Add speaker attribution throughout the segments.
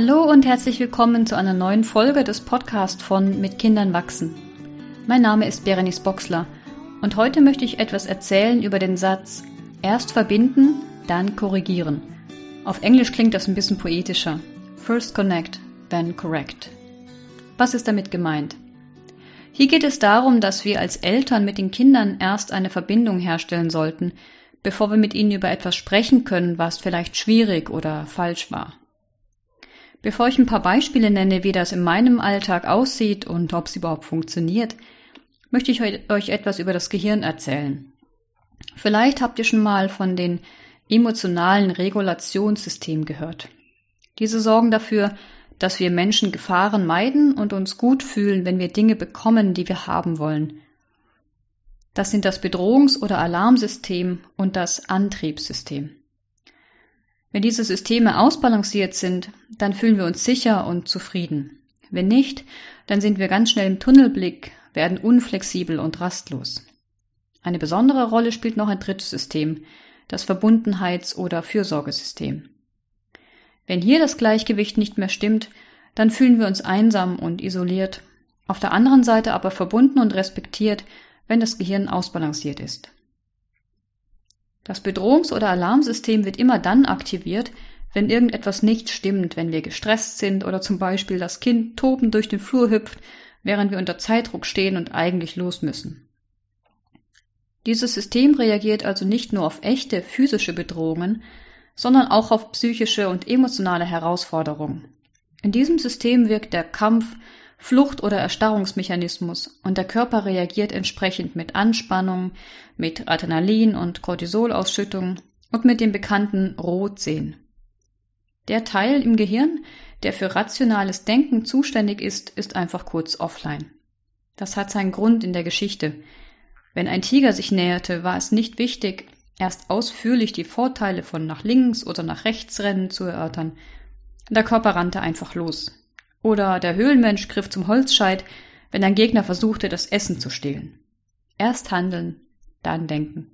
Speaker 1: Hallo und herzlich willkommen zu einer neuen Folge des Podcasts von Mit Kindern wachsen. Mein Name ist Berenice Boxler und heute möchte ich etwas erzählen über den Satz erst verbinden, dann korrigieren. Auf Englisch klingt das ein bisschen poetischer. First connect, then correct. Was ist damit gemeint? Hier geht es darum, dass wir als Eltern mit den Kindern erst eine Verbindung herstellen sollten, bevor wir mit ihnen über etwas sprechen können, was vielleicht schwierig oder falsch war. Bevor ich ein paar Beispiele nenne, wie das in meinem Alltag aussieht und ob es überhaupt funktioniert, möchte ich euch etwas über das Gehirn erzählen. Vielleicht habt ihr schon mal von den emotionalen Regulationssystemen gehört. Diese sorgen dafür, dass wir Menschen Gefahren meiden und uns gut fühlen, wenn wir Dinge bekommen, die wir haben wollen. Das sind das Bedrohungs- oder Alarmsystem und das Antriebssystem. Wenn diese Systeme ausbalanciert sind, dann fühlen wir uns sicher und zufrieden. Wenn nicht, dann sind wir ganz schnell im Tunnelblick, werden unflexibel und rastlos. Eine besondere Rolle spielt noch ein drittes System, das Verbundenheits- oder Fürsorgesystem. Wenn hier das Gleichgewicht nicht mehr stimmt, dann fühlen wir uns einsam und isoliert, auf der anderen Seite aber verbunden und respektiert, wenn das Gehirn ausbalanciert ist. Das Bedrohungs- oder Alarmsystem wird immer dann aktiviert, wenn irgendetwas nicht stimmt, wenn wir gestresst sind oder zum Beispiel das Kind tobend durch den Flur hüpft, während wir unter Zeitdruck stehen und eigentlich los müssen. Dieses System reagiert also nicht nur auf echte physische Bedrohungen, sondern auch auf psychische und emotionale Herausforderungen. In diesem System wirkt der Kampf, Flucht- oder Erstarrungsmechanismus und der Körper reagiert entsprechend mit Anspannung, mit Adrenalin- und Cortisolausschüttung und mit dem bekannten Rotsehen. Der Teil im Gehirn, der für rationales Denken zuständig ist, ist einfach kurz offline. Das hat seinen Grund in der Geschichte. Wenn ein Tiger sich näherte, war es nicht wichtig, erst ausführlich die Vorteile von nach links oder nach rechts rennen zu erörtern. Der Körper rannte einfach los. Oder der Höhlenmensch griff zum Holzscheit, wenn ein Gegner versuchte, das Essen zu stehlen. Erst handeln, dann denken.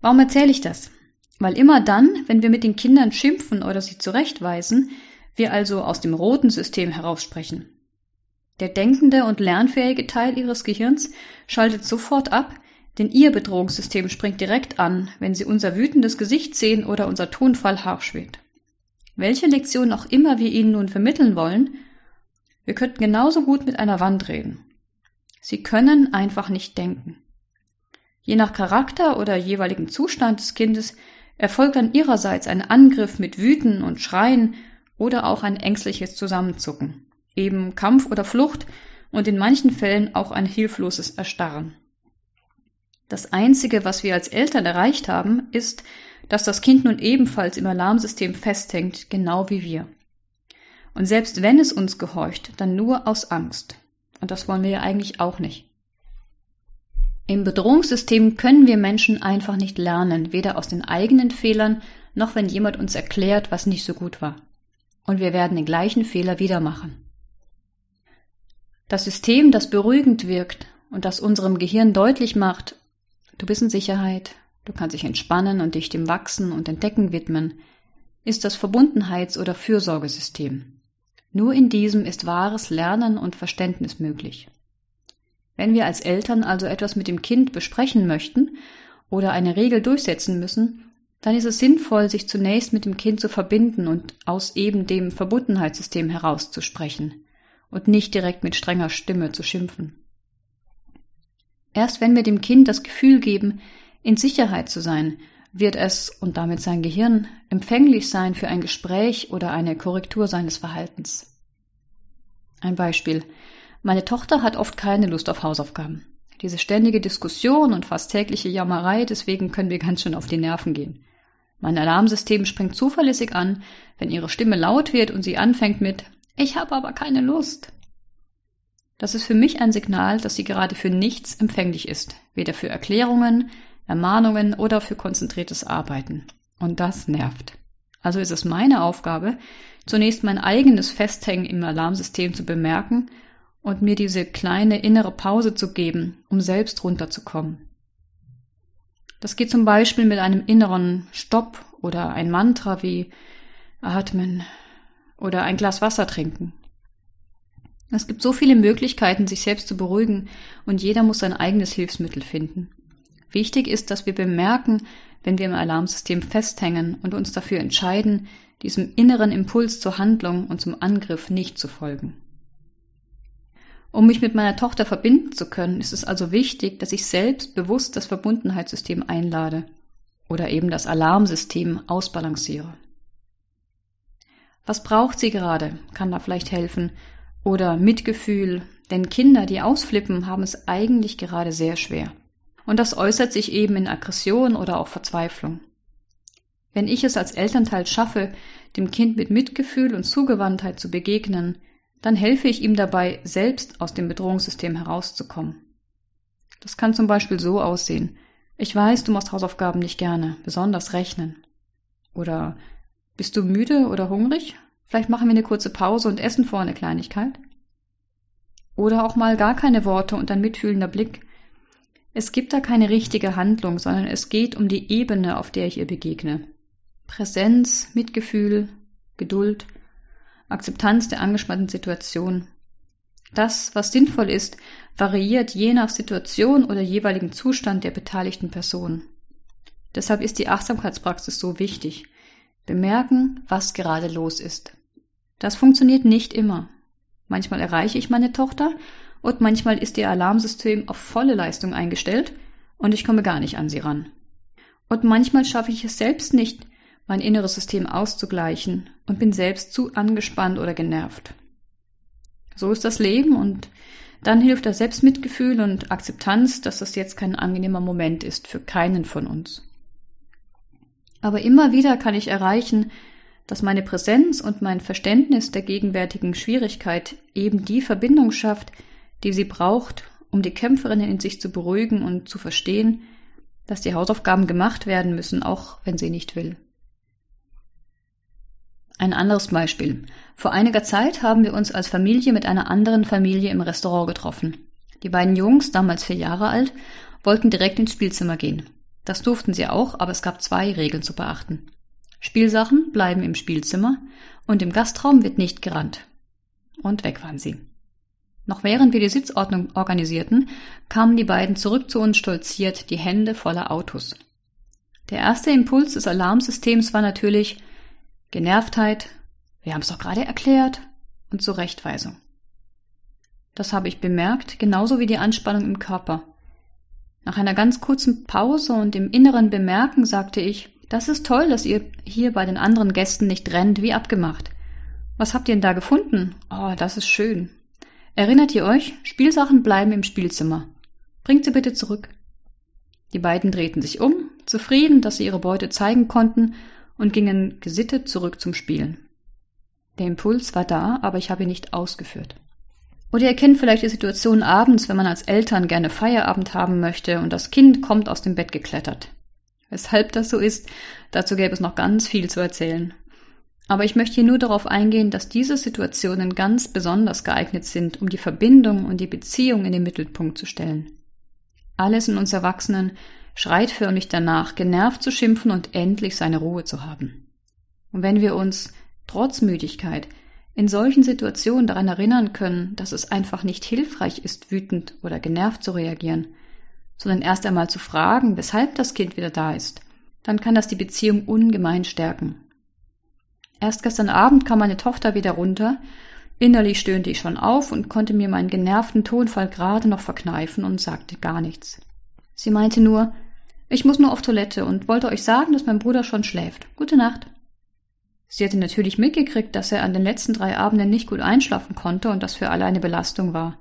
Speaker 1: Warum erzähle ich das? Weil immer dann, wenn wir mit den Kindern schimpfen oder sie zurechtweisen, wir also aus dem roten System heraussprechen. Der denkende und lernfähige Teil ihres Gehirns schaltet sofort ab, denn ihr Bedrohungssystem springt direkt an, wenn sie unser wütendes Gesicht sehen oder unser Tonfall harsch wird. Welche Lektion auch immer wir ihnen nun vermitteln wollen, wir könnten genauso gut mit einer Wand reden. Sie können einfach nicht denken. Je nach Charakter oder jeweiligen Zustand des Kindes erfolgt dann ihrerseits ein Angriff mit Wüten und Schreien oder auch ein ängstliches Zusammenzucken, eben Kampf oder Flucht und in manchen Fällen auch ein hilfloses Erstarren. Das Einzige, was wir als Eltern erreicht haben, ist, dass das Kind nun ebenfalls im Alarmsystem festhängt, genau wie wir. Und selbst wenn es uns gehorcht, dann nur aus Angst. Und das wollen wir ja eigentlich auch nicht. Im Bedrohungssystem können wir Menschen einfach nicht lernen, weder aus den eigenen Fehlern, noch wenn jemand uns erklärt, was nicht so gut war. Und wir werden den gleichen Fehler wieder machen. Das System, das beruhigend wirkt und das unserem Gehirn deutlich macht, du bist in Sicherheit, du kannst dich entspannen und dich dem Wachsen und Entdecken widmen, ist das Verbundenheits- oder Fürsorgesystem. Nur in diesem ist wahres Lernen und Verständnis möglich. Wenn wir als Eltern also etwas mit dem Kind besprechen möchten oder eine Regel durchsetzen müssen, dann ist es sinnvoll, sich zunächst mit dem Kind zu verbinden und aus eben dem Verbundenheitssystem herauszusprechen und nicht direkt mit strenger Stimme zu schimpfen. Erst wenn wir dem Kind das Gefühl geben, in Sicherheit zu sein, wird es und damit sein Gehirn empfänglich sein für ein Gespräch oder eine Korrektur seines Verhaltens. Ein Beispiel. Meine Tochter hat oft keine Lust auf Hausaufgaben. Diese ständige Diskussion und fast tägliche Jammerei, deswegen können wir ganz schön auf die Nerven gehen. Mein Alarmsystem springt zuverlässig an, wenn ihre Stimme laut wird und sie anfängt mit Ich habe aber keine Lust. Das ist für mich ein Signal, dass sie gerade für nichts empfänglich ist, weder für Erklärungen, Ermahnungen oder für konzentriertes Arbeiten. Und das nervt. Also ist es meine Aufgabe, zunächst mein eigenes Festhängen im Alarmsystem zu bemerken und mir diese kleine innere Pause zu geben, um selbst runterzukommen. Das geht zum Beispiel mit einem inneren Stopp oder ein Mantra wie atmen oder ein Glas Wasser trinken. Es gibt so viele Möglichkeiten, sich selbst zu beruhigen, und jeder muss sein eigenes Hilfsmittel finden. Wichtig ist, dass wir bemerken, wenn wir im Alarmsystem festhängen und uns dafür entscheiden, diesem inneren Impuls zur Handlung und zum Angriff nicht zu folgen. Um mich mit meiner Tochter verbinden zu können, ist es also wichtig, dass ich selbst bewusst das Verbundenheitssystem einlade oder eben das Alarmsystem ausbalanciere. Was braucht sie gerade? Kann da vielleicht helfen? Oder Mitgefühl? Denn Kinder, die ausflippen, haben es eigentlich gerade sehr schwer. Und das äußert sich eben in Aggression oder auch Verzweiflung. Wenn ich es als Elternteil schaffe, dem Kind mit Mitgefühl und Zugewandtheit zu begegnen, dann helfe ich ihm dabei, selbst aus dem Bedrohungssystem herauszukommen. Das kann zum Beispiel so aussehen. Ich weiß, du machst Hausaufgaben nicht gerne, besonders rechnen. Oder bist du müde oder hungrig? Vielleicht machen wir eine kurze Pause und essen vor eine Kleinigkeit. Oder auch mal gar keine Worte und ein mitfühlender Blick. Es gibt da keine richtige Handlung, sondern es geht um die Ebene, auf der ich ihr begegne. Präsenz, Mitgefühl, Geduld, Akzeptanz der angespannten Situation. Das, was sinnvoll ist, variiert je nach Situation oder jeweiligen Zustand der beteiligten Person. Deshalb ist die Achtsamkeitspraxis so wichtig. Bemerken, was gerade los ist. Das funktioniert nicht immer. Manchmal erreiche ich meine Tochter und manchmal ist ihr Alarmsystem auf volle Leistung eingestellt und ich komme gar nicht an sie ran. Und manchmal schaffe ich es selbst nicht, mein inneres System auszugleichen und bin selbst zu angespannt oder genervt. So ist das Leben und dann hilft das Selbstmitgefühl und Akzeptanz, dass das jetzt kein angenehmer Moment ist für keinen von uns. Aber immer wieder kann ich erreichen, dass meine Präsenz und mein Verständnis der gegenwärtigen Schwierigkeit eben die Verbindung schafft, die sie braucht, um die Kämpferin in sich zu beruhigen und zu verstehen, dass die Hausaufgaben gemacht werden müssen, auch wenn sie nicht will. Ein anderes Beispiel. Vor einiger Zeit haben wir uns als Familie mit einer anderen Familie im Restaurant getroffen. Die beiden Jungs, damals vier Jahre alt, wollten direkt ins Spielzimmer gehen. Das durften sie auch, aber es gab zwei Regeln zu beachten. Spielsachen bleiben im Spielzimmer und im Gastraum wird nicht gerannt. Und weg waren sie. Noch während wir die Sitzordnung organisierten, kamen die beiden zurück zu uns stolziert, die Hände voller Autos. Der erste Impuls des Alarmsystems war natürlich, Genervtheit, wir haben es doch gerade erklärt, und Zurechtweisung. Das habe ich bemerkt, genauso wie die Anspannung im Körper. Nach einer ganz kurzen Pause und im inneren Bemerken sagte ich, das ist toll, dass ihr hier bei den anderen Gästen nicht rennt, wie abgemacht. Was habt ihr denn da gefunden? Oh, das ist schön. Erinnert ihr euch? Spielsachen bleiben im Spielzimmer. Bringt sie bitte zurück. Die beiden drehten sich um, zufrieden, dass sie ihre Beute zeigen konnten und gingen gesittet zurück zum Spielen. Der Impuls war da, aber ich habe ihn nicht ausgeführt. Oder ihr kennt vielleicht die Situation abends, wenn man als Eltern gerne Feierabend haben möchte und das Kind kommt aus dem Bett geklettert. Weshalb das so ist, dazu gäbe es noch ganz viel zu erzählen. Aber ich möchte hier nur darauf eingehen, dass diese Situationen ganz besonders geeignet sind, um die Verbindung und die Beziehung in den Mittelpunkt zu stellen. Alles in uns Erwachsenen schreit förmlich danach, genervt zu schimpfen und endlich seine Ruhe zu haben. Und wenn wir uns, trotz Müdigkeit, in solchen Situationen daran erinnern können, dass es einfach nicht hilfreich ist, wütend oder genervt zu reagieren, sondern erst einmal zu fragen, weshalb das Kind wieder da ist, dann kann das die Beziehung ungemein stärken. Erst gestern Abend kam meine Tochter wieder runter, innerlich stöhnte ich schon auf und konnte mir meinen genervten Tonfall gerade noch verkneifen und sagte gar nichts. Sie meinte nur, ich muss nur auf Toilette und wollte euch sagen, dass mein Bruder schon schläft. Gute Nacht. Sie hatte natürlich mitgekriegt, dass er an den letzten drei Abenden nicht gut einschlafen konnte und das für alle eine Belastung war.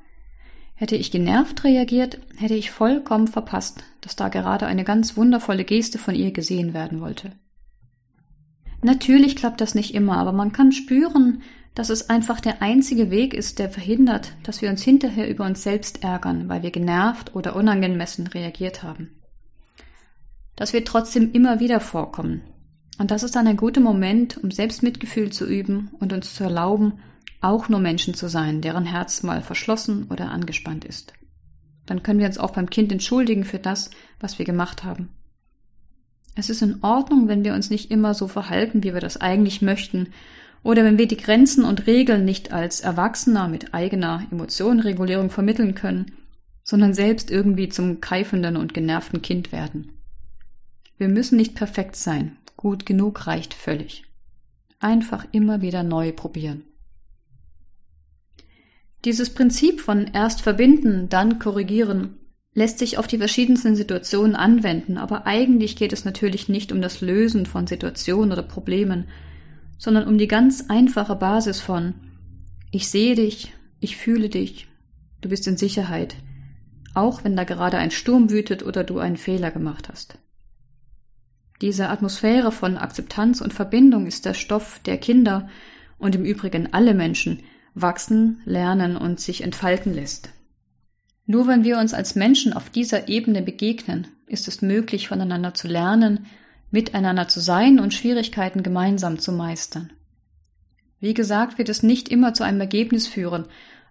Speaker 1: Hätte ich genervt reagiert, hätte ich vollkommen verpasst, dass da gerade eine ganz wundervolle Geste von ihr gesehen werden wollte. Natürlich klappt das nicht immer, aber man kann spüren, dass es einfach der einzige Weg ist, der verhindert, dass wir uns hinterher über uns selbst ärgern, weil wir genervt oder unangemessen reagiert haben. Das wird trotzdem immer wieder vorkommen. Und das ist dann ein guter Moment, um Selbstmitgefühl zu üben und uns zu erlauben, auch nur Menschen zu sein, deren Herz mal verschlossen oder angespannt ist. Dann können wir uns auch beim Kind entschuldigen für das, was wir gemacht haben. Es ist in Ordnung, wenn wir uns nicht immer so verhalten, wie wir das eigentlich möchten, oder wenn wir die Grenzen und Regeln nicht als Erwachsener mit eigener Emotionenregulierung vermitteln können, sondern selbst irgendwie zum keifenden und genervten Kind werden. Wir müssen nicht perfekt sein, gut genug reicht völlig. Einfach immer wieder neu probieren. Dieses Prinzip von erst verbinden, dann korrigieren lässt sich auf die verschiedensten Situationen anwenden, aber eigentlich geht es natürlich nicht um das Lösen von Situationen oder Problemen, sondern um die ganz einfache Basis von ich sehe dich, ich fühle dich, du bist in Sicherheit, auch wenn da gerade ein Sturm wütet oder du einen Fehler gemacht hast. Diese Atmosphäre von Akzeptanz und Verbindung ist der Stoff, der Kinder und im Übrigen alle Menschen wachsen, lernen und sich entfalten lässt. Nur wenn wir uns als Menschen auf dieser Ebene begegnen, ist es möglich, voneinander zu lernen, miteinander zu sein und Schwierigkeiten gemeinsam zu meistern. Wie gesagt, wird es nicht immer zu einem Ergebnis führen,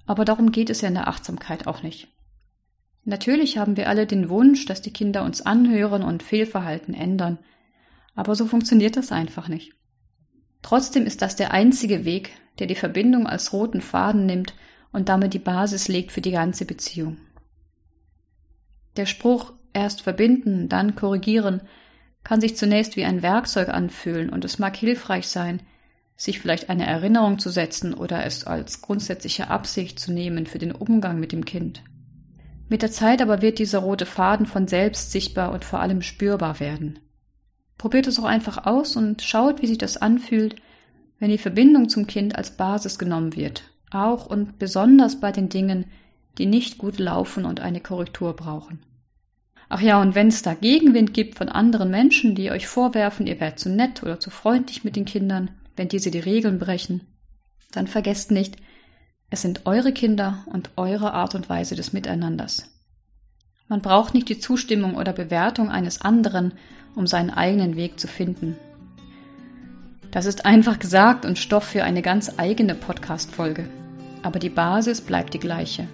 Speaker 1: aber darum geht es ja in der Achtsamkeit auch nicht. Natürlich haben wir alle den Wunsch, dass die Kinder uns anhören und Fehlverhalten ändern, aber so funktioniert das einfach nicht. Trotzdem ist das der einzige Weg, der die Verbindung als roten Faden nimmt und damit die Basis legt für die ganze Beziehung. Der Spruch erst verbinden, dann korrigieren kann sich zunächst wie ein Werkzeug anfühlen und es mag hilfreich sein, sich vielleicht eine Erinnerung zu setzen oder es als grundsätzliche Absicht zu nehmen für den Umgang mit dem Kind. Mit der Zeit aber wird dieser rote Faden von selbst sichtbar und vor allem spürbar werden. Probiert es auch einfach aus und schaut, wie sich das anfühlt, wenn die Verbindung zum Kind als Basis genommen wird, auch und besonders bei den Dingen, die nicht gut laufen und eine Korrektur brauchen. Ach ja, und wenn es da Gegenwind gibt von anderen Menschen, die euch vorwerfen, ihr wärt zu nett oder zu freundlich mit den Kindern, wenn diese die Regeln brechen, dann vergesst nicht, es sind eure Kinder und eure Art und Weise des Miteinanders. Man braucht nicht die Zustimmung oder Bewertung eines anderen, um seinen eigenen Weg zu finden. Das ist einfach gesagt und Stoff für eine ganz eigene Podcast-Folge. Aber die Basis bleibt die gleiche.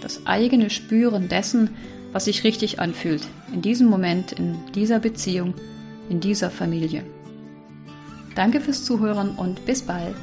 Speaker 1: Das eigene Spüren dessen, was sich richtig anfühlt, in diesem Moment, in dieser Beziehung, in dieser Familie. Danke fürs Zuhören und bis bald.